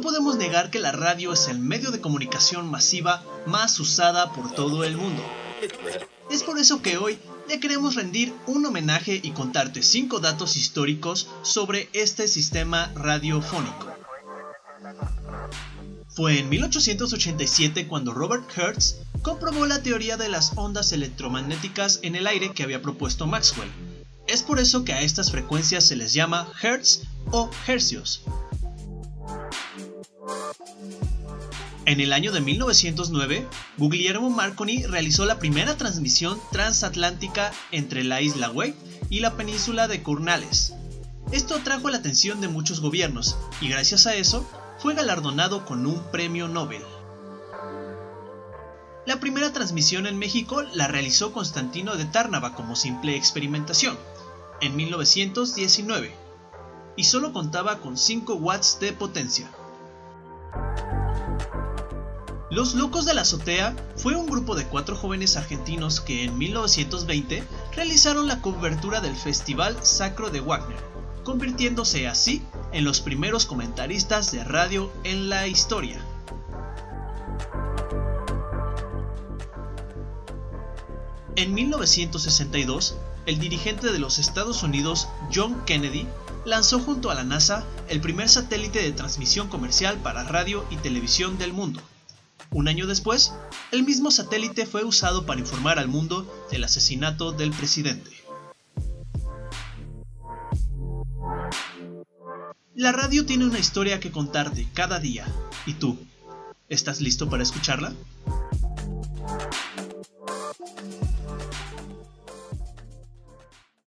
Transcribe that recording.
no podemos negar que la radio es el medio de comunicación masiva más usada por todo el mundo. Es por eso que hoy le queremos rendir un homenaje y contarte 5 datos históricos sobre este sistema radiofónico. Fue en 1887 cuando Robert Hertz comprobó la teoría de las ondas electromagnéticas en el aire que había propuesto Maxwell. Es por eso que a estas frecuencias se les llama hertz o hercios. En el año de 1909, Guglielmo Marconi realizó la primera transmisión transatlántica entre la isla Wake y la península de Cornales. Esto atrajo la atención de muchos gobiernos y gracias a eso fue galardonado con un premio Nobel. La primera transmisión en México la realizó Constantino de Tárnava como simple experimentación, en 1919, y solo contaba con 5 watts de potencia. Los Locos de la Azotea fue un grupo de cuatro jóvenes argentinos que en 1920 realizaron la cobertura del Festival Sacro de Wagner, convirtiéndose así en los primeros comentaristas de radio en la historia. En 1962, el dirigente de los Estados Unidos, John Kennedy, lanzó junto a la NASA el primer satélite de transmisión comercial para radio y televisión del mundo. Un año después, el mismo satélite fue usado para informar al mundo del asesinato del presidente. La radio tiene una historia que contarte cada día. ¿Y tú? ¿Estás listo para escucharla?